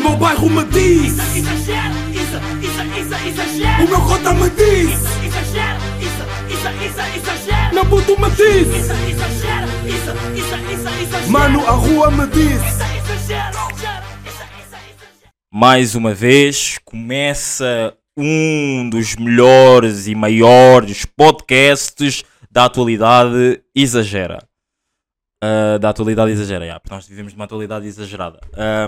meu bairro me diz Isso, exagero, isso, isso, isso, exagero. O meu cota me diz Isso, exagero, isso, isso, isso, exagero. Meu puto me diz Isso, exagero, isso, isso, isso, exagero. Mano, a rua me diz Isso, exagero, mais uma vez começa um dos melhores e maiores podcasts da atualidade exagera. Ah, da atualidade exagera, yeah, porque nós vivemos numa atualidade exagerada.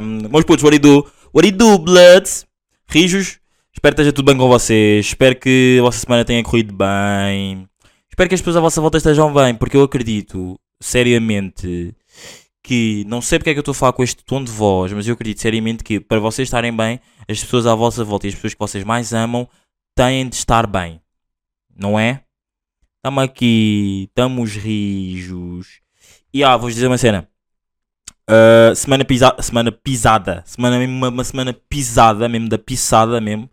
Um, meus putos, what do? What do, bloods? Rijos, espero que esteja tudo bem com vocês. Espero que a vossa semana tenha corrido bem. Espero que as pessoas à vossa volta estejam bem, porque eu acredito seriamente que não sei porque é que eu estou a falar com este tom de voz, mas eu acredito seriamente que para vocês estarem bem, as pessoas à vossa volta e as pessoas que vocês mais amam têm de estar bem. Não é? Estamos aqui, estamos rijos. E ah, vou-vos dizer uma cena. Uh, semana, pisa semana pisada. Semana mesmo, uma, uma semana pisada, mesmo da pisada mesmo.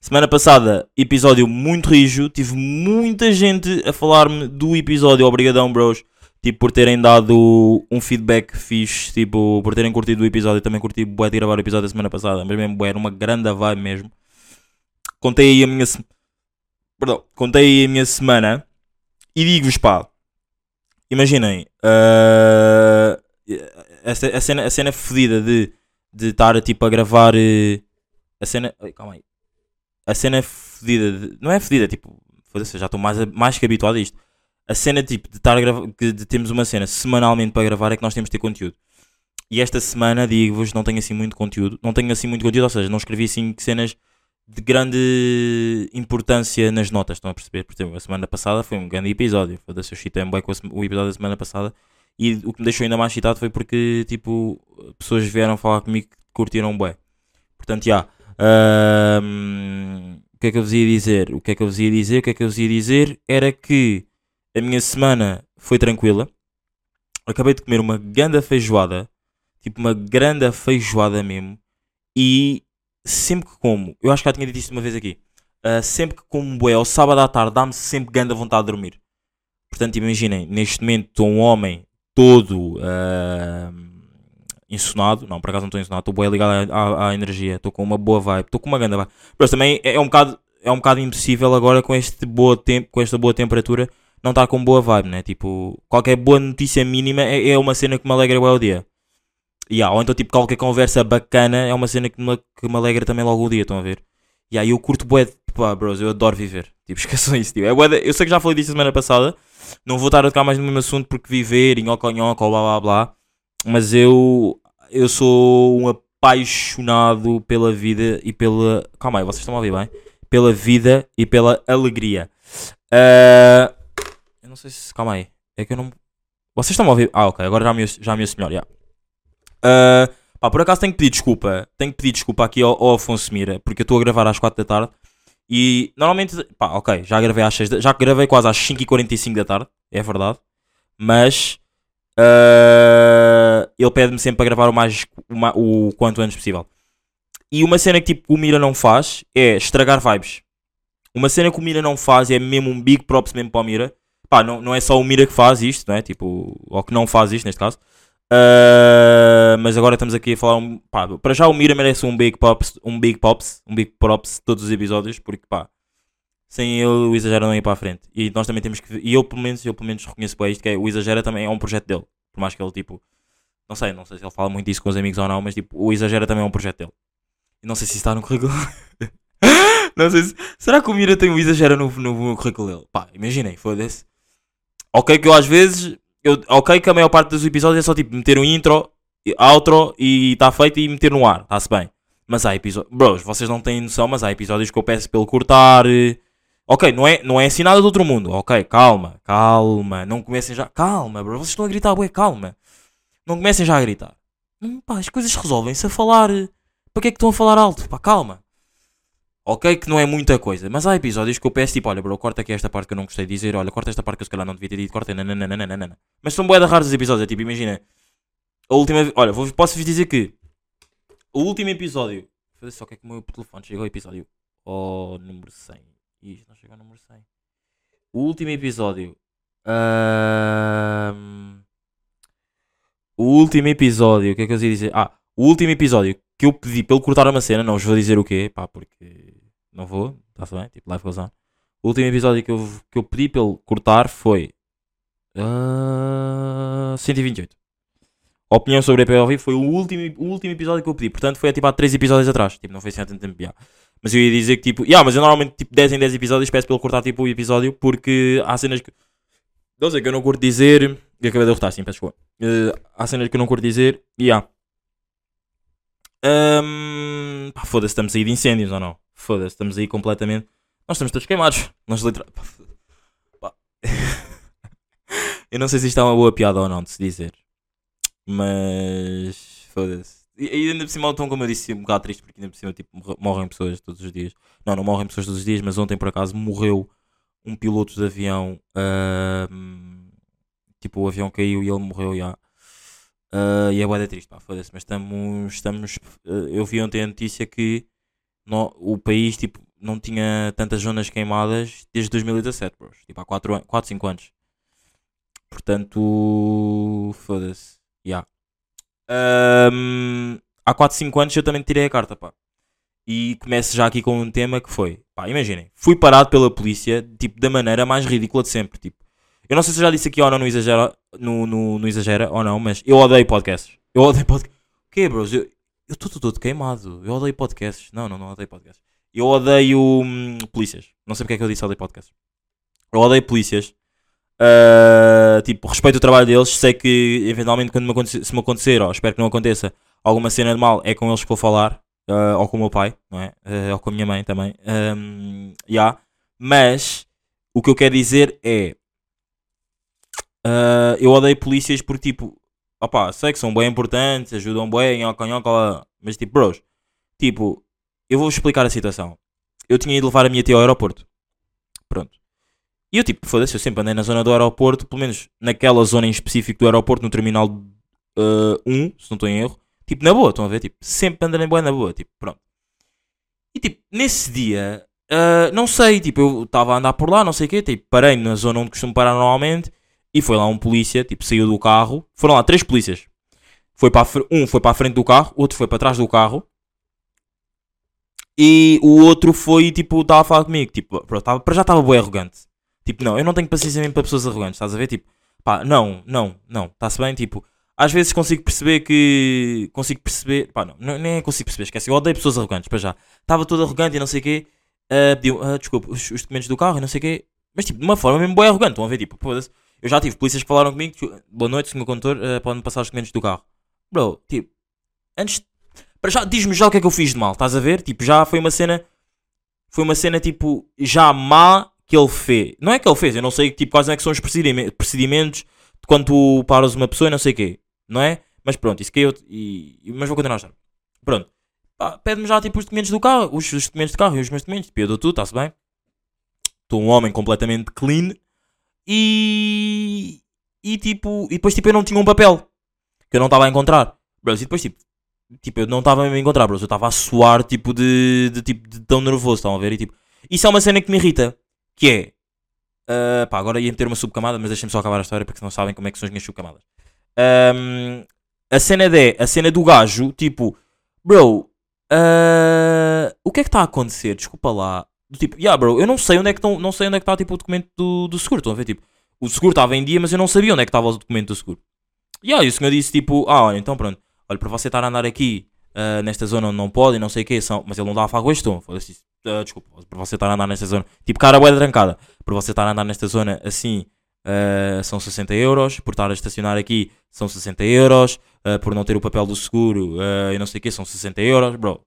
Semana passada, episódio muito rijo. Tive muita gente a falar-me do episódio. Obrigadão, bros. Tipo, por terem dado um feedback fixe. Tipo, por terem curtido o episódio. Também curti bué de gravar o episódio da semana passada. Mas mesmo, bué, era uma grande vibe mesmo. Contei aí a minha... se- Perdão. Contei aí a minha semana. E digo-vos, pá. Imaginem. ah, a, ce- a cena, a cena fodida de de estar tipo a gravar eh, a cena. Ai, calma aí. A cena fodida. de- não é fodida, tipo. já estou mais, mais que habituado a isto. A cena tipo de estar a gravar. que de termos uma cena semanalmente para gravar é que nós temos de ter conteúdo. E esta semana, digo-vos, não tenho assim muito conteúdo. Não tenho assim muito conteúdo, ou seja, não escrevi assim cenas de grande importância nas notas. Estão a perceber? Por exemplo, a semana passada foi um grande episódio. Foda-se, eu chitei-me bem com o episódio da semana passada. E o que me deixou ainda mais excitado foi porque, tipo, pessoas vieram falar comigo que curtiram bem. Portanto, já. ahm, o que é que eu vos ia dizer? O que é que eu vos ia dizer? O que é que eu vos ia dizer era que a minha semana foi tranquila. Acabei de comer uma grande feijoada. Tipo, uma grande feijoada mesmo. E sempre que como, eu acho que já tinha dito isto uma vez aqui. ah, sempre que como bué ao sábado à tarde, dá-me sempre grande vontade de dormir. Portanto, imaginem, neste momento estou um homem todo insonado. Não, por acaso não estou insonado, estou bem ligado à, à- à energia, estou com uma boa vibe, estou com uma grande vibe. Mas também é, é um bocado, é um bocado impossível agora com este boa tempo, com esta boa temperatura, não estar com boa vibe, né? Tipo, qualquer boa notícia mínima é, é uma cena que me alegra o dia. Yeah, ou então tipo qualquer conversa bacana é uma cena que me, que me alegra também logo o dia, estão a ver? E aí eu curto bué, pá, bros, eu adoro viver. Tipo, esqueçam isso, tipo. É bué eu sei que já falei disso semana passada, não vou estar a tocar mais no mesmo assunto porque viver, nhoca, nhoca, blá blá blá. Mas eu, eu sou um apaixonado pela vida e pela. Calma aí, vocês estão a ouvir bem? Pela vida e pela alegria. Ah, eu não sei se. Calma aí. É que eu não. Vocês estão a ouvir? Ah, ok, agora já me, já me melhor. já. Ah, pá, por acaso tenho que pedir desculpa. Tenho que pedir desculpa aqui ao, ao Afonso Mira, porque eu estou a gravar às 4 da tarde. E normalmente, pá, ok, já gravei às 6 da, já gravei quase às 5h45 da tarde, é verdade. Mas ah, ele pede-me sempre para gravar o, mais, o, ma- o quanto antes possível. E uma cena que tipo, o Mira não faz é estragar vibes. Uma cena que o Mira não faz é mesmo um big props mesmo para o Mira. Pá, não, não é só o Mira que faz isto, não é? Tipo, ou que não faz isto neste caso. Ah, mas agora estamos aqui a falar um, pá, para já o Mira merece um big pops, um big pops, um big props todos os episódios, porque pá, sem ele o exagero não ia para a frente. E nós também temos que, e eu pelo menos, eu pelo menos reconheço bem isto que é, o exagero também é um projeto dele. Por mais que ele tipo, não sei, não sei se ele fala muito isso com os amigos ou não, mas tipo, o exagero também é um projeto dele. E não sei se está no currículo. não sei se, será que o Mira tem o exagero no, no, no currículo dele? Pá, imaginem, foda-se. Ok que eu às vezes eu, ok que a maior parte dos episódios é só tipo meter um intro, outro e está feito e meter no ar, está-se bem. Mas há episódios, bros, vocês não têm noção, mas há episódios que eu peço pelo cortar. eh, Ok, não é, não é assim nada do outro mundo. Ok, calma, calma, não comecem já. Calma, bro, vocês estão a gritar, ué, calma. Não comecem já a gritar. Hum, pá, as coisas resolvem-se a falar. eh, Para que é que estão a falar alto? Pá, calma. Ok, que não é muita coisa, mas há episódios que eu peço tipo, olha, bro, corta aqui esta parte que eu não gostei de dizer, olha, corta esta parte que eu se calhar não devia ter dito, corta, nananana. Mas são bué de raros os episódios, é tipo, imagina, a última, olha, vou- posso-vos dizer que o último episódio, foi só que é que o meu telefone chegou ao episódio, ao número 100, Ih, isto não chegou ao número 100. O último episódio, ahm, o último episódio, o que é que eu ia dizer? Ah, o último episódio que eu pedi ele cortar uma cena, não vos vou dizer o quê, pá, porque não vou, está-se bem, tipo, live goes on. O último episódio que eu, que eu pedi para ele cortar foi ah, 128. A opinião sobre a POV foi o último, o último episódio que eu pedi, portanto foi tipo há 3 episódios atrás, tipo, não foi assim há tanto tempo, já. Mas eu ia dizer que tipo, yeah, mas eu normalmente tipo 10 em 10 episódios peço para ele cortar tipo o episódio porque há cenas que. Não sei que eu não curto dizer. Eu acabei de derrotar, sim, peço desculpa. Eh, há cenas que eu não curto dizer e. Ahm, pá, foda-se, estamos aí de incêndios ou não? Foda-se, estamos aí completamente. Nós estamos todos queimados. Nós literalmente. eu não sei se isto é uma boa piada ou não de se dizer. Mas. Foda-se. E ainda por cima, então, como eu disse, um bocado triste porque ainda por cima tipo, morre- morrem pessoas todos os dias. Não, não morrem pessoas todos os dias, mas ontem por acaso morreu um piloto de avião. ahm, tipo, o avião caiu e ele morreu já. Ah, e é da triste, pá, foda-se. Mas estamos. estamos ah, eu vi ontem a notícia que no- o país tipo, não tinha tantas zonas queimadas desde 2017, bros. Tipo, há 4, 4 5 anos. Portanto, foda-se. Yeah. Ahm, há 4, 5 anos eu também tirei a carta, pá. E começo já aqui com um tema que foi, pá, imaginem, fui parado pela polícia, tipo, da maneira mais ridícula de sempre, tipo. Eu não sei se eu já disse aqui ou não no Exagera, no, no, no exagera ou não, mas eu odeio podcasts. Eu odeio podcasts. O quê, bros? Eu estou todo queimado. Eu odeio podcasts. Não, não, não odeio podcasts. Eu odeio hum, polícias. Não sei porque é que eu disse odeio podcasts. Eu odeio polícias. Ah, tipo, respeito o trabalho deles. Sei que eventualmente quando me se me acontecer, ou espero que não aconteça, alguma cena de mal, é com eles que vou falar. ah, ou com o meu pai, não é? Ah, ou com a minha mãe também. Um, yeah. Mas o que eu quero dizer é. eu odeio polícias porque, tipo, opá, sei que são bem importantes, ajudam bem, nhoca, nhoca, mas tipo, bros, tipo, eu vou explicar a situação. Eu tinha ido levar a minha tia ao aeroporto. Pronto. E eu, tipo, foda-se, eu sempre andei na zona do aeroporto, pelo menos naquela zona em específico do aeroporto, no terminal 1, se não estou em erro. Tipo, na boa, estão a ver? Tipo, sempre andei bem na boa, tipo, pronto. E tipo, nesse dia, ah, não sei, tipo, eu estava a andar por lá, não sei o quê, tipo, parei na zona onde costumo parar normalmente e foi lá um polícia, tipo, saiu do carro. Foram lá três polícias. Foi para um foi para a frente do carro, outro foi para trás do carro. E o outro foi, tipo, estava a falar comigo. Tipo, tava, para já estava bem arrogante. Tipo, não, eu não tenho paciência mesmo para pessoas arrogantes, estás a ver? Tipo, pá, não, não, não, está-se bem? Tipo, às vezes consigo perceber que. Consigo perceber. Pá, não, nem consigo perceber, esquece. Eu odeio pessoas arrogantes, para já. Estava todo arrogante e não sei o quê. ah, pediu, ah, desculpa, os, os documentos do carro e não sei o quê. Mas, tipo, de uma forma mesmo bem arrogante. Estão a ver? Tipo, foda-se. Eu já tive polícias que falaram comigo. Boa noite, senhor condutor. ah, Pode-me passar os documentos do carro. Bro, tipo, antes. Para já, diz-me já o que é que eu fiz de mal, estás a ver? Tipo, já foi uma cena. Foi uma cena, tipo, já má que ele fez. Não é que ele fez, eu não sei tipo, quais é que são os procedime- procedimentos de quando tu paras uma pessoa e não sei o quê. Não é? Mas pronto, isso que eu. E, mas vou continuar estar. Pronto. Pede-me já tipo os documentos do carro, os, os documentos de carro e os meus documentos. Tipo, eu dou tudo, está-se bem. Estou um homem completamente clean. E. E tipo. E depois tipo eu não tinha um papel. Que eu não estava a encontrar. Bros, e depois tipo. Tipo, eu não estava a encontrar, bros. Eu estava a suar tipo de, de, tipo, de tão nervoso, estão a ver? E tipo. Isso é uma cena que me irrita. Que é. ah, pá, agora ia meter uma subcamada, mas deixem-me só acabar a história porque não sabem como é que são as minhas subcamadas. Ahm, a cena de, a cena do gajo, tipo, bro, ah, o que é que está a acontecer? Desculpa lá. Do tipo, yeah, bro, eu não sei onde é que não sei onde é que está tipo o documento do, do seguro, estão a ver? Tipo, o seguro estava em dia, mas eu não sabia onde é que estava o documento do seguro. E aí o senhor disse tipo, ah, olha, então pronto, olha, para você estar a andar aqui ah, nesta zona onde não pode e não sei o que, são, mas ele não dá a este tom. Foda-se, ah, desculpa, para você estar a andar nesta zona, tipo, cara, bué trancada, para você estar a andar nesta zona assim, ah, são 60 euros, por estar a estacionar aqui são 60 euros, ah, por não ter o papel do seguro ah, e não sei o que, são 60 euros, bro,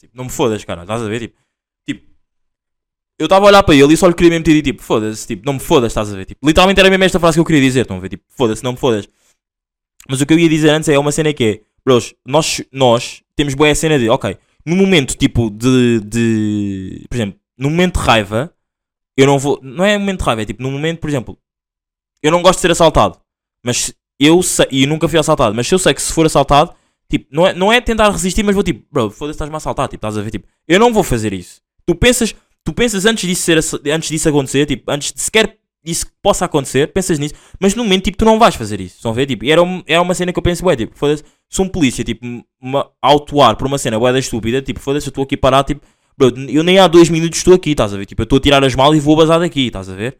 tipo, não me fodas, cara, estás a ver, tipo, eu estava a olhar para ele e só lhe queria mesmo ter dito, tipo, foda-se, tipo, não me fodas, estás a ver, tipo, literalmente era mesmo esta frase que eu queria dizer, estão a ver, tipo, foda-se, não me fodas. Mas o que eu ia dizer antes é uma cena que é, bros, nós, nós temos boa cena de, ok, no momento tipo de, de. Por exemplo, no momento de raiva, eu não vou. Não é momento de raiva, é tipo, no momento, por exemplo, eu não gosto de ser assaltado, mas eu sei, e nunca fui assaltado, mas eu sei que se for assaltado, tipo, não é, não é tentar resistir, mas vou tipo, bro, foda-se, estás-me a assaltar, tipo, estás a ver, tipo, eu não vou fazer isso. Tu pensas, tu pensas antes disso, ser, antes disso acontecer, tipo, antes de sequer isso possa acontecer, pensas nisso, mas no momento, tipo, tu não vais fazer isso. Estão a ver? Tipo, era, um- era uma cena que eu penso, ué, tipo, foda-se, se um polícia, tipo, me autuar por uma cena boeda estúpida, tipo, foda-se, eu estou aqui parado, tipo, bro, eu nem há dois minutos estou aqui, estás a ver? Tipo, eu estou a tirar as malas e vou bazar daqui, estás a ver?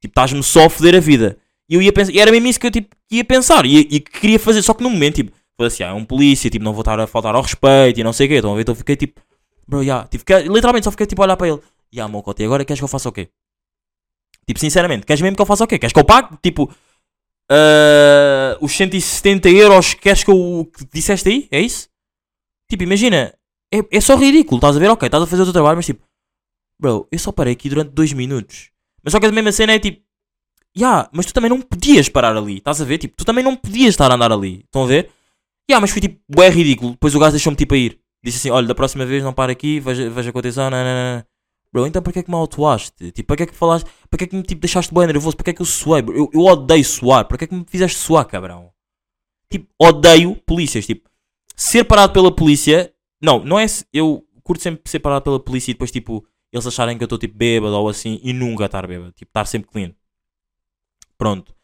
Tipo, estás-me só a foder a vida. E eu ia pensar, e era mesmo isso que eu, tipo, ia pensar, e, e que queria fazer, só que no momento, tipo, foda-se, ah, é um polícia, tipo, não vou estar a faltar ao respeito e não sei o quê, estão a ver? Então fiquei, tipo, bro, já, tipo, que- literalmente só fiquei, tipo, a olhar para ele, já, mocote, e agora queres que eu faça o quê? Tipo, sinceramente, queres mesmo que eu faça o quê? Queres que eu pague? Tipo, ah, os 170 euros que queres que eu que disseste aí? É isso? Tipo, imagina, é, é só ridículo, estás a ver? Ok, estás a fazer o teu trabalho, mas tipo, bro, eu só parei aqui durante 2 minutos. Mas só que a mesma cena é tipo, ya, mas tu também não podias parar ali, estás a ver? Tipo, tu também não podias estar a andar ali, estão a ver? Ya, mas foi tipo, é ridículo. Depois o gajo deixou-me tipo a ir. Disse assim: olha, da próxima vez não para aqui, veja, veja com atenção, não, não, não. Bro, então para que é que me autuaste? Tipo, para que é que falaste? Para que é que me tipo, deixaste bem nervoso? Para que é que eu suei? bro? Eu, eu odeio suar. Para que é que me fizeste suar, cabrão? Tipo, odeio polícias. Tipo, ser parado pela polícia. Não, não é. Eu curto sempre ser parado pela polícia e depois, tipo, eles acharem que eu estou tipo bêbado ou assim e nunca estar bêbado. Tipo, estar sempre clean. Pronto.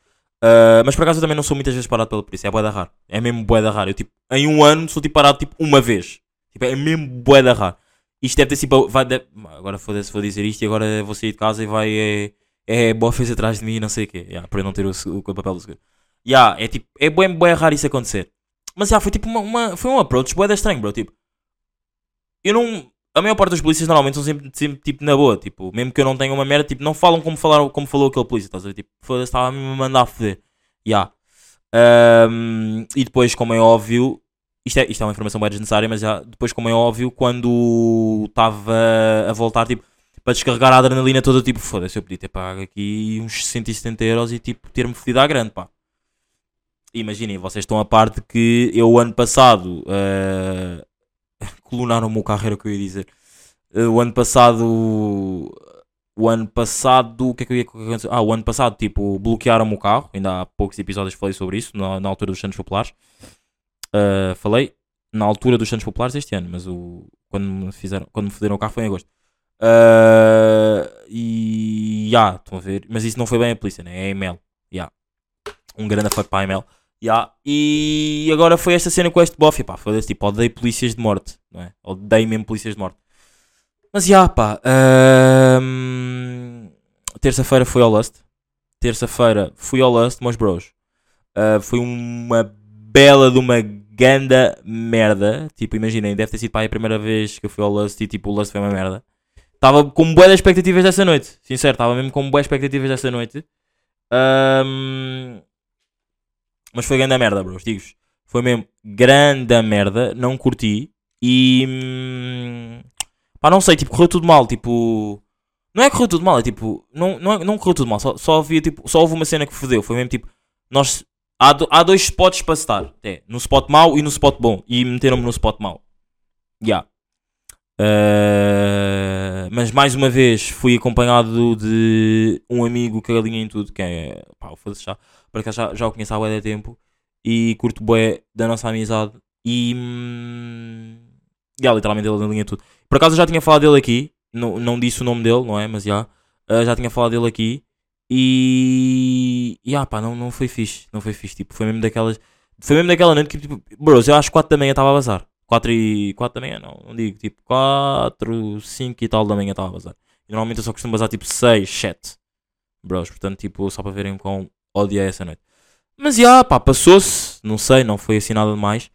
Ah, mas por acaso eu também não sou muitas vezes parado pela polícia. É bué da raro. É mesmo bué da raro. Eu, tipo, em um ano sou tipo parado tipo uma vez. Tipo, é mesmo bué da raro. Isto deve ter sido. Vai, deve- agora foda-se, vou dizer isto e agora vou sair de casa e vai. É, é bofes atrás de mim e não sei o quê. Yeah, por eu não ter o, seg- o papel do seguro. Yeah, é tipo. É bué, bué raro isso acontecer. Mas já foi tipo uma, uma- Foi um approach bué da estranho, bro. Tipo. Eu não. A maior parte dos polícias normalmente são sempre, sempre tipo na boa. Tipo, mesmo que eu não tenha uma merda, tipo, não falam como, falaram, como falou aquele polícia. Estás a ver? Tipo, foda-se, estava a me mandar a foder. Yeah. Ahm, e depois, como é óbvio, isto é, isto é uma informação bem desnecessária, mas já, depois, como é óbvio, quando estava a voltar, tipo, para descarregar a adrenalina toda, tipo, foda-se, eu podia ter pago aqui uns 170 euros e, tipo, ter-me fodido à grande, pá. Imaginem, vocês estão a parte que eu, ano passado, ah, colunaram-me o carro, era o que eu ia dizer. Ah, o ano passado, o ano passado, o que é que eu ia acontecer? Ah, o ano passado, tipo, bloquearam-me o carro. Ainda há poucos episódios falei sobre isso, na, na altura dos Santos Populares. Uh, falei na altura dos Santos Populares este ano, mas o, quando, me fizeram, quando me fizeram o carro foi em agosto. Uh, e já, estão a ver. Mas isso não foi bem a polícia, né? É a Emel. Yeah. Um grande fuck para a Emel. Yeah. E agora foi esta cena com este bofe. Pá, foi desse tipo, odeio polícias de morte, não é? Odeio mesmo polícias de morte. Mas já, pá. hum, Terça-feira fui ao Lust. Terça-feira fui ao Lust, meus bros. Uh, foi uma bela de uma ganda merda. Tipo, imaginem, deve ter sido pá, a primeira vez que eu fui ao Lust e tipo, o Lust foi uma merda. Estava com boas expectativas dessa noite. Sincero, estava mesmo com boas expectativas dessa noite. Hum, mas foi grande merda, bros. Digo-vos. Foi mesmo grande merda. Não curti. E. hum, Pá, não sei, tipo, correu tudo mal. Tipo. Não é correu tudo mal, é tipo. Não, não, é- não correu tudo mal. Só, só, havia, tipo, só houve uma cena que fodeu. Foi mesmo tipo. Nós. Há, do- há dois spots para estar. É, no spot mau e no spot bom. E meteram-me no spot mau. Ya. Uh, mas mais uma vez fui acompanhado de um amigo que alinha em tudo, que é pá, o foda-se já, cá já, já o conheço há bué tempo e curto bué da nossa amizade e hum, já, literalmente ele alinha tudo. Por acaso eu já tinha falado dele aqui, não, não disse o nome dele, não é? Mas já, uh, já tinha falado dele aqui e, e ah, pá, não, não foi fixe, não foi fixe, tipo, foi mesmo daquelas, foi mesmo daquela noite que tipo, bros, eu às 4 da manhã estava a bazar. 4 e 4 da manhã, não, não digo, tipo 4, 5 e tal da manhã estava a bazar. E normalmente eu só costumo bazar tipo 6, 7 bros, portanto, tipo, só para verem com odiei essa noite. Mas já, pá, passou-se, não sei, não foi assim nada demais.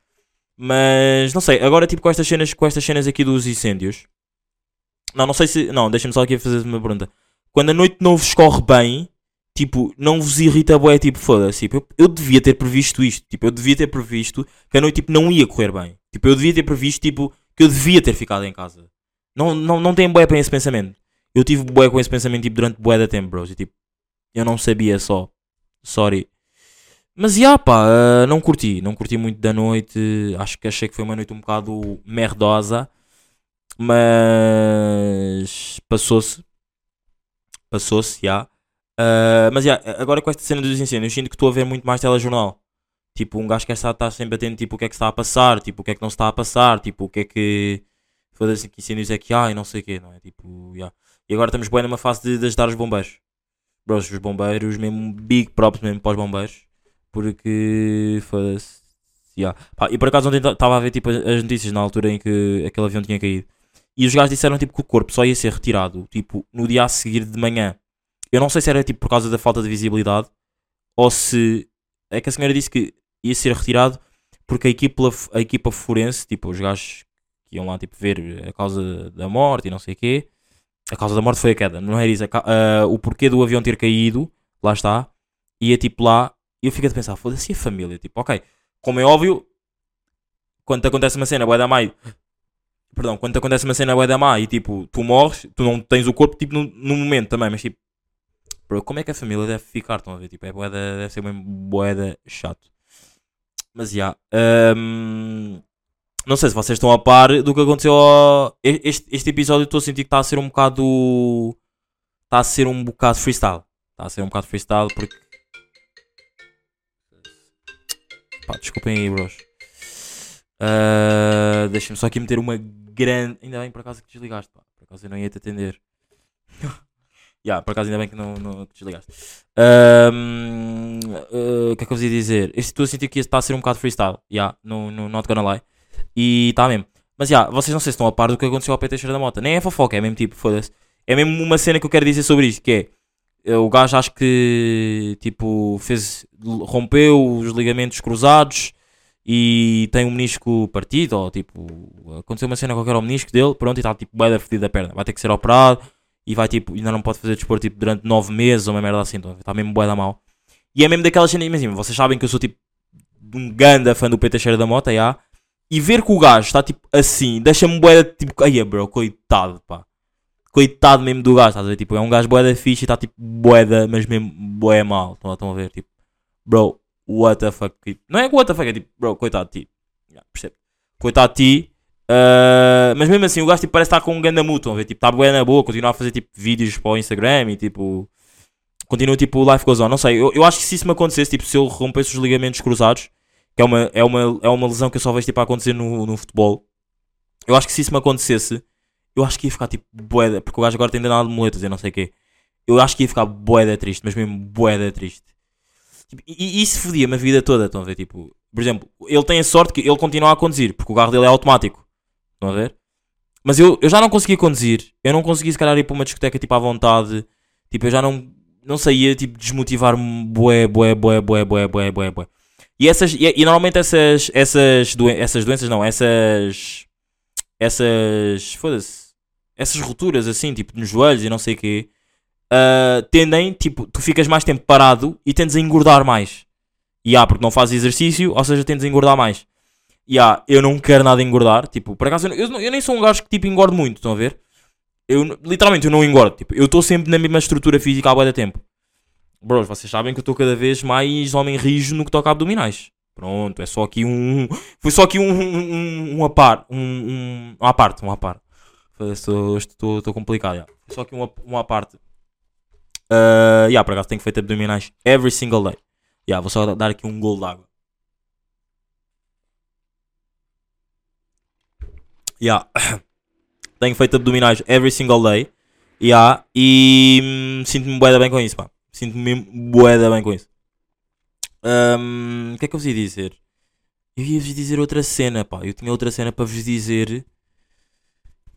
Mas não sei, agora tipo com estas cenas, com estas cenas aqui dos incêndios. Não, não sei se. Não, deixa-me só aqui fazer uma pergunta. Quando a noite não vos corre bem, tipo, não vos irrita bué, tipo, foda-se. Tipo, eu, eu devia ter previsto isto. Tipo, eu devia ter previsto que a noite tipo, não ia correr bem. Tipo, eu devia ter previsto tipo, que eu devia ter ficado em casa. Não, não, não tem bué para esse pensamento. Eu tive bué com esse pensamento tipo, durante bué da tempo, bros. E, tipo, eu não sabia só. Sorry. Mas já pá, ah, não curti. Não curti muito da noite. Acho que achei que foi uma noite um bocado merdosa. Mas passou-se. Passou-se, já. Ah, mas já, agora com esta cena dos incêndios, sinto que estou a ver muito mais telejornal. Tipo, um gajo quer estar, estar sempre atento, tipo, o que é que está a passar, tipo, o que é que não está a passar, tipo, o que é que. Foda-se, que incêndios é que há e não sei o quê, não é? Tipo, já. E agora estamos bem numa fase de, de ajudar os bombeiros. Bros, os bombeiros, mesmo big props mesmo para os bombeiros. Porque, foda-se, Yeah. E por acaso ontem estava a ver tipo, as notícias na altura em que aquele avião tinha caído. E os gajos disseram tipo, que o corpo só ia ser retirado tipo, no dia a seguir de manhã. Eu não sei se era tipo, por causa da falta de visibilidade ou se. É que a senhora disse que ia ser retirado porque a equipa, a equipa forense, tipo, os gajos que iam lá tipo, ver a causa da morte e não sei o quê. A causa da morte foi a queda, não é isso? A ah, o porquê do avião ter caído, lá está. Ia tipo lá. E eu fico a pensar, foda-se a família? Tipo, ok, como é óbvio, quando te acontece uma cena, vai dar mai. Perdão, quando te acontece uma cena, vai dar má e tipo, tu morres, tu não tens o corpo tipo no, no momento também, mas tipo, bro, como é que a família deve ficar? Estão a ver? Tipo, é boeda, deve ser mesmo boeda chato. Mas já, hum, não sei se vocês estão a par do que aconteceu. ao- Este, este episódio estou a sentir que está a ser um bocado. Está a ser um bocado freestyle. Está a ser um bocado freestyle porque. Pá, desculpem aí, bros. Ah, Deixa-me só aqui meter uma grande. Ainda bem por acaso que desligaste, pá. Por acaso eu não ia te atender. Ya, por acaso ainda bem que não, não que desligaste. Ah, O que é que eu vos ia dizer? Estou a sentir que está a ser um bocado freestyle. Ya, no, no Not Gonna Lie. E está mesmo. Mas já, vocês não sei se estão a par do que aconteceu ao PT Cheira da Mota. Nem é fofoca, é mesmo tipo, foda-se. É mesmo uma cena que eu quero dizer sobre isto, que é. eh, O gajo acho que tipo fez rompeu os ligamentos cruzados e tem um menisco partido ou tipo aconteceu uma cena qualquer ao menisco dele, pronto, e está tipo da fedida a perna, vai ter que ser operado e vai tipo, ainda não pode fazer desporto tipo, durante 9 meses ou uma merda assim, então está mesmo bué da mal. E é mesmo daquelas cenas, imagina, vocês sabem que eu sou tipo um ganda fã do PT Cheira da Mota, já. E ver que o gajo está tipo assim, deixa-me bué da, tipo, ai bro, coitado, pá. Coitado mesmo do gajo, estás a ver? Tipo, é um gajo bué da fixe e está tipo bué da, mas mesmo bué mal. Estão a ver? Tipo, bro, what the fuck? Tipo, não é what the fuck, é tipo, bro, coitado de ti. Yeah, percebe? Coitado de ti. Ah, mas mesmo assim, o gajo tipo, parece estar com um ganda a ver? Tipo, está bué na boa, continua a fazer tipo vídeos para o Instagram e tipo. Continua tipo, o life goes on. Não sei, eu, eu acho que se isso me acontecesse, tipo, se eu rompesse os ligamentos cruzados, que é uma, é uma, é uma lesão que eu só vejo tipo, a acontecer no, no futebol, eu acho que se isso me acontecesse, eu acho que ia ficar tipo boeda, porque o gajo agora tem nada de muletas e não sei o quê. Eu acho que ia ficar boeda triste, mas mesmo boeda triste. Tipo, e, e isso fodia-me a vida toda, estão a ver? Tipo, por exemplo, ele tem a sorte que ele continua a conduzir, porque o carro dele é automático. Estão a ver? Mas eu, eu já não conseguia conduzir. Eu não conseguia, se calhar, ir para uma discoteca tipo à vontade. Tipo, eu já não. Não ia tipo desmotivar-me. Bué, bué, bué, bué, bué, bué, bué, bué. E, essas, e, e normalmente essas, essas, doen essas doenças, não, essas. Essas. Foda-se. Essas rupturas assim, tipo, nos joelhos e não sei o quê. Ah, tendem, tipo, tu ficas mais tempo parado e tendes a engordar mais. E há, porque não fazes exercício, ou seja, tendes a engordar mais. E há, eu não quero nada engordar. Tipo, por acaso, eu, eu, eu nem sou um gajo que tipo engordo muito, estão a ver? Eu, literalmente, eu não engordo. Tipo, eu estou sempre na mesma estrutura física há de tempo. Bros, vocês sabem que eu estou cada vez mais homem rijo no que toca a abdominais. Pronto, é só aqui um. Foi só aqui um. Um, um, a par. Um, um, um à parte. Um à parte. Estou, complicado. já. Foi só aqui um, um à parte. Uh, yeah, por acaso tenho feito abdominais every single day. Yeah, vou só dar aqui um gol de água. Yeah. tenho feito abdominais every single day. Yeah, e hum, sinto-me bué da bem com isso, pá. Sinto-me mesmo bué da bem com isso. Hum, O que é que eu vos ia dizer? Eu ia-vos dizer outra cena, pá. Eu tinha outra cena para vos dizer.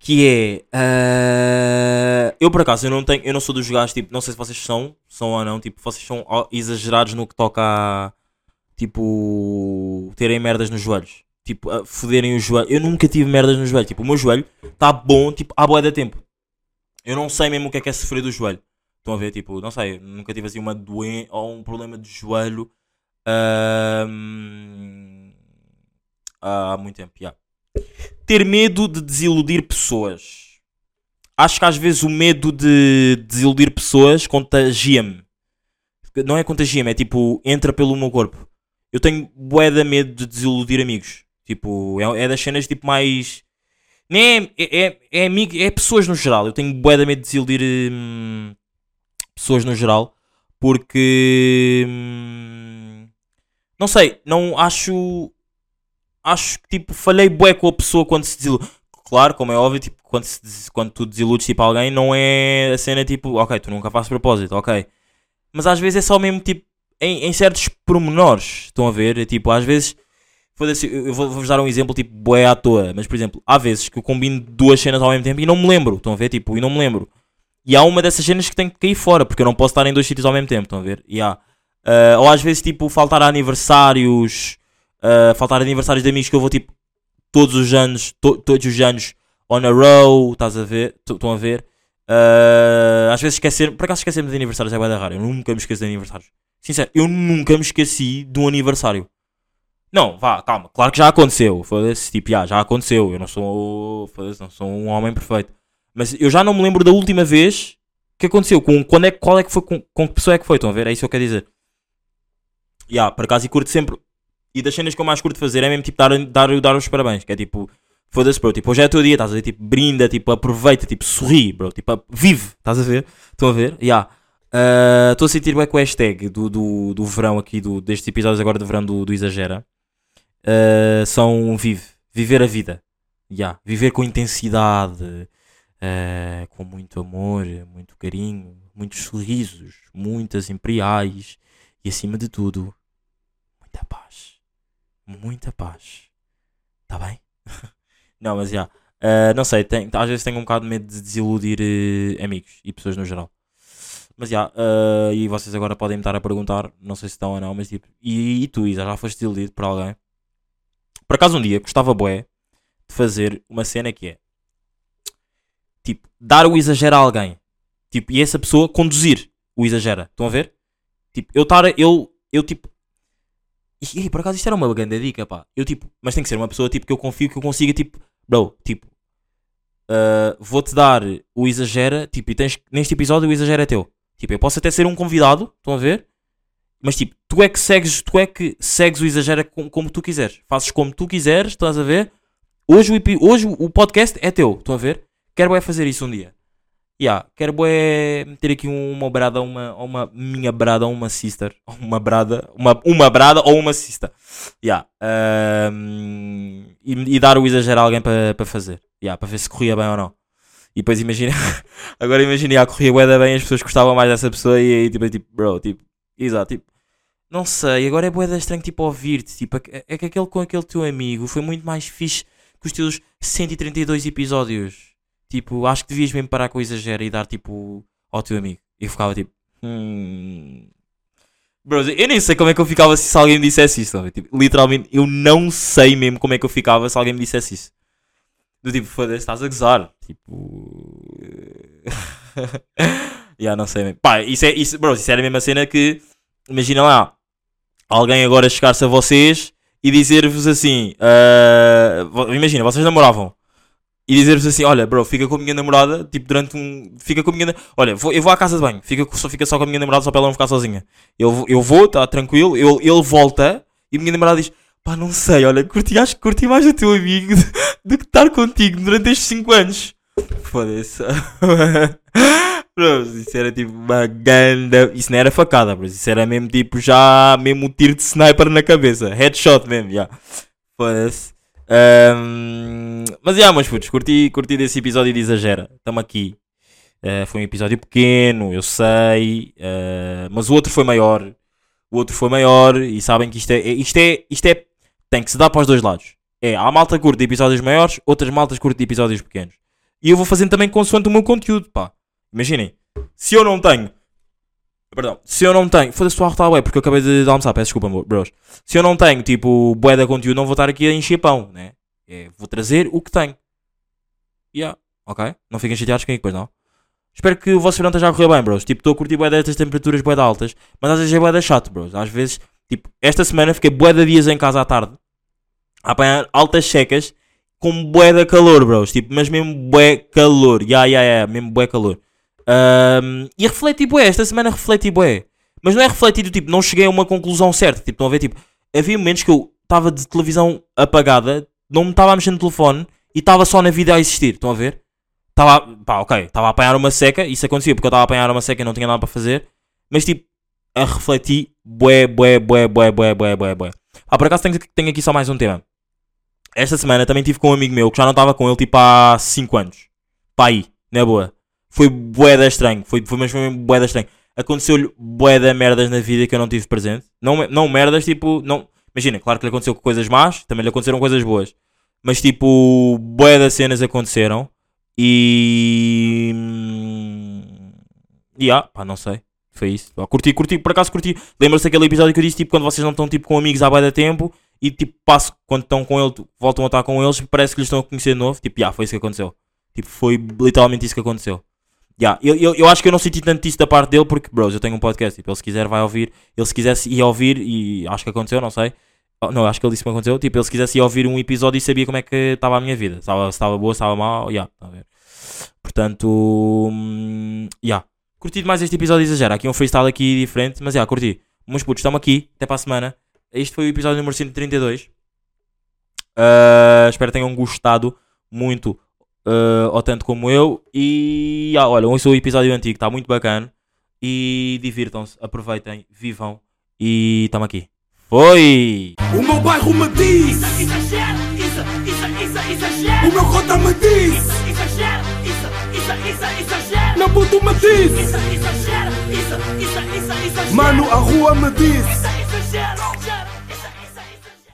Que é. ah, eu por acaso, eu não tenho. Eu não sou dos gajos, tipo, não sei se vocês são, são ou não, tipo, vocês são exagerados no que toca a. Tipo. terem merdas nos joelhos. Tipo, a foderem os joelhos. Eu nunca tive merdas no joelho. Tipo, o meu joelho está bom, tipo, há boa da tempo. Eu não sei mesmo o que é que é sofrer do joelho. Estão a ver, tipo, não sei, nunca tive assim uma doença ou um problema de joelho ahm, há muito tempo, já. Ter medo de desiludir pessoas. Acho que às vezes o medo de desiludir pessoas contagia-me. Não é contagia-me, é tipo, entra pelo meu corpo. Eu tenho bué de medo de desiludir amigos. Tipo, é, é das cenas tipo mais. Nem é, é, é, amigo, é pessoas no geral. Eu tenho bué de medo de desiludir hum, pessoas no geral. Porque. hum, não sei, não acho. Acho que tipo, falhei bué com a pessoa quando se desilude. Claro, como é óbvio, tipo, quando, se quando tu desiludes tipo, alguém, não é a cena tipo, ok, tu nunca fazes propósito, ok. Mas às vezes é só mesmo tipo, em, em certos pormenores, estão a ver? É tipo, às vezes foda-se, eu eu vou- vou-vos dar um exemplo tipo bué à toa, mas por exemplo, há vezes que eu combino duas cenas ao mesmo tempo e não me lembro, estão a ver? Tipo, e não me lembro. E há uma dessas cenas que tem que cair fora, porque eu não posso estar em dois sítios ao mesmo tempo, estão a ver? E há. Ah, ou às vezes, tipo, faltar a aniversários, ah, faltar aniversários de amigos que eu vou, tipo, todos os anos, to- todos os anos, on a row, estás a ver? Estão a ver? Ah, às vezes esquecer, por acaso esquecemos de aniversários é da raro, eu nunca me esqueço de aniversários. Sincero, eu nunca me esqueci de um aniversário. Não, vá, calma, claro que já aconteceu, foda-se, tipo, já, já aconteceu, eu não sou, não sou um homem perfeito. Mas eu já não me lembro da última vez que aconteceu, com, quando é, qual é que foi, com, com que pessoa é que foi, estão a ver? É isso que eu quero dizer. Ya, por acaso e curto sempre, e das cenas que eu mais curto fazer é mesmo tipo dar, dar, dar os parabéns, que é tipo, foda-se bro, tipo, hoje é o teu dia, estás a ver, tipo, brinda, tipo, aproveita, tipo, sorri, bro, tipo, a- vive, estás a ver? Estão a ver? Ya. Ah, Estou a sentir bem com o hashtag do, do, do verão aqui, do, destes episódios agora do verão do, do Exagera. Ah, são vive, viver a vida. Ya, Viver com intensidade, ah, com muito amor, muito carinho, muitos sorrisos, muitas imperiais e acima de tudo, muita paz. Muita paz. Tá bem? não, mas já. Ah, não sei, tem- às vezes tenho um bocado de medo de desiludir eh, amigos e pessoas no geral. Mas já, ah, e vocês agora podem me estar a perguntar, não sei se estão ou não, mas tipo, e, e tu, Isa, já foste desiludido por alguém? Por acaso um dia gostava bué de fazer uma cena que é tipo, dar o exagero a alguém. Tipo, e essa pessoa conduzir o exagera. Estão a ver? Tipo, eu estar, eu, eu tipo. E, e, por acaso isto era uma grande dica, pá. Eu tipo, mas tem que ser uma pessoa tipo que eu confio que eu consiga, tipo, bro, tipo, ah, vou-te dar o exagera, tipo, e tens, neste episódio o exagero é teu. Tipo, eu posso até ser um convidado, estão a ver? Mas tipo, tu é que segues, tu é que segues o exagera como, como tu quiseres. Fazes como tu quiseres, estás a ver? Hoje o, hoje o podcast é teu, estão a ver? Quero é fazer isso um dia. Yeah, quero é meter aqui uma brada, uma, uma minha brada uma sister. Uma brada, uma, uma brada ou uma sister. Yeah. ahm, e, e dar o exagero a alguém para para fazer. Yeah, para ver se corria bem ou não. E depois imagina, agora imagina, a corria bué da bem, as pessoas gostavam mais dessa pessoa e aí tipo, é tipo bro, tipo, exato, tipo, não sei, agora é bué da estranho tipo ouvir-te, tipo, é, é que aquele com aquele teu amigo foi muito mais fixe que os teus 132 episódios. Tipo, acho que devias mesmo parar com o exagero e dar tipo ao teu amigo. E ficava tipo, hum. Bros, eu nem sei como é que eu ficava se alguém me dissesse isso. sabe? Tipo, literalmente, eu não sei mesmo como é que eu ficava se alguém me dissesse isso. Do tipo, foda-se, estás a gozar. Tipo. Já não sei mesmo. Pá, isso é, isso, bros, isso era a mesma cena que. Imagina lá. Alguém agora chegar-se a vocês e dizer-vos assim. vo- imagina, vocês namoravam. E dizer-vos assim: Olha, bro, fica com a minha namorada. Tipo, durante um. Fica com a minha. Olha, vou- eu vou à casa de banho. Fica, só, fica só com a minha namorada só para ela não ficar sozinha. Eu, eu vou, está tranquilo. Eu, ele volta e a minha namorada diz: Pá, não sei, olha, curti, acho que curti mais o teu amigo do que estar contigo durante estes 5 anos. Foda-se. Bros, isso era tipo uma ganda. Isso não era facada, bros. Isso era mesmo tipo já mesmo um tiro de sniper na cabeça. Headshot mesmo, já. Foda-se. Ahm, mas já, meus putos, curti, curti desse episódio de Exagera. Estamos aqui. Ah, foi um episódio pequeno, eu sei. ah, mas o outro foi maior. O outro foi maior. E sabem que isto é. Isto é. Isto é tem que se dar para os dois lados. É, há malta curta de episódios maiores, outras maltas curta de episódios pequenos. E eu vou fazendo também consoante o meu conteúdo, pá. Imaginem, se eu não tenho. Perdão, se eu não tenho. Foda-se, a arrotar, ué, porque eu acabei de, de almoçar, peço desculpa, bros. Se eu não tenho, tipo, bué de conteúdo, não vou estar aqui a encher pão, né? É, vou trazer o que tenho. Yeah, ok? Não fiquem chateados comigo, pois não? Espero que o vosso verão esteja a correr bem, bros. Tipo, estou a curtir bué destas temperaturas bué de altas, mas às vezes é bué da chato, bros. Às vezes, tipo, esta semana fiquei bué de dias em casa à tarde, a apanhar altas secas, com bué de calor, bros. Tipo, mas mesmo bué calor. Ya, ya, ya, mesmo bué calor. Um, e refleti bué, esta semana refleti bué. Mas não é refletido, tipo, não cheguei a uma conclusão certa. Tipo, estão a ver, tipo, havia momentos que eu estava de televisão apagada, não me estava a mexer no telefone e estava só na vida a existir. Estão a ver? Estava, pá, ok, estava a apanhar uma seca, isso acontecia porque eu estava a apanhar uma seca e não tinha nada para fazer. Mas, tipo, a refletir bué, bué, bué, bué, bué, bué, bué, bué. Ah, por acaso tenho, tenho aqui só mais um tema. Esta semana também tive com um amigo meu que já não estava com ele, tipo, há 5 anos. Pá, aí, não é boa. Foi bué da estranho. Foi, foi, mas foi mesmo bué da estranho. Aconteceu-lhe bué da merdas na vida que eu não tive presente. Não, não merdas, tipo, não, Imagina, claro que lhe aconteceu coisas más, também lhe aconteceram coisas boas. Mas tipo, boé das cenas aconteceram. E. E ah, pá, não sei. Foi isso. Pá, curti, curti, por acaso curti. Lembra-se daquele episódio que eu disse, tipo, quando vocês não estão tipo com amigos há bué da tempo e tipo, passo, quando estão com ele, voltam a estar com eles, parece que lhes estão a conhecer de novo. Tipo, já, foi isso que aconteceu. Tipo, foi literalmente isso que aconteceu. Yeah, eu, eu, eu acho que eu não senti tanto isso da parte dele porque, bros, eu tenho um podcast. Tipo, ele se quiser vai ouvir. Ele se quisesse ir ouvir, e acho que aconteceu, não sei. Oh, Não, acho que ele disse que aconteceu. Tipo, ele se quisesse ir ouvir um episódio e sabia como é que estava a minha vida. Estava, se estava boa, se estava mal. Yeah, tá a ver. Portanto, hum, yeah. curti demais este episódio exagera. Aqui um freestyle aqui diferente, mas yeah, curti. Meus putos, estamos aqui. Até para a semana. Este foi o episódio número 132. Uh, espero que tenham gostado muito uh, ou tanto como eu. E ah, olha, ouçam o episódio antigo, está muito bacana. E divirtam-se, aproveitem, vivam. E estamos aqui. Foi! O meu bairro me diz, isso, isso, isso, o meu cota me diz, isso, isso, isso, exagera. meu puto me diz, Isso, isso, isso, isso, exagera. mano, a rua me diz.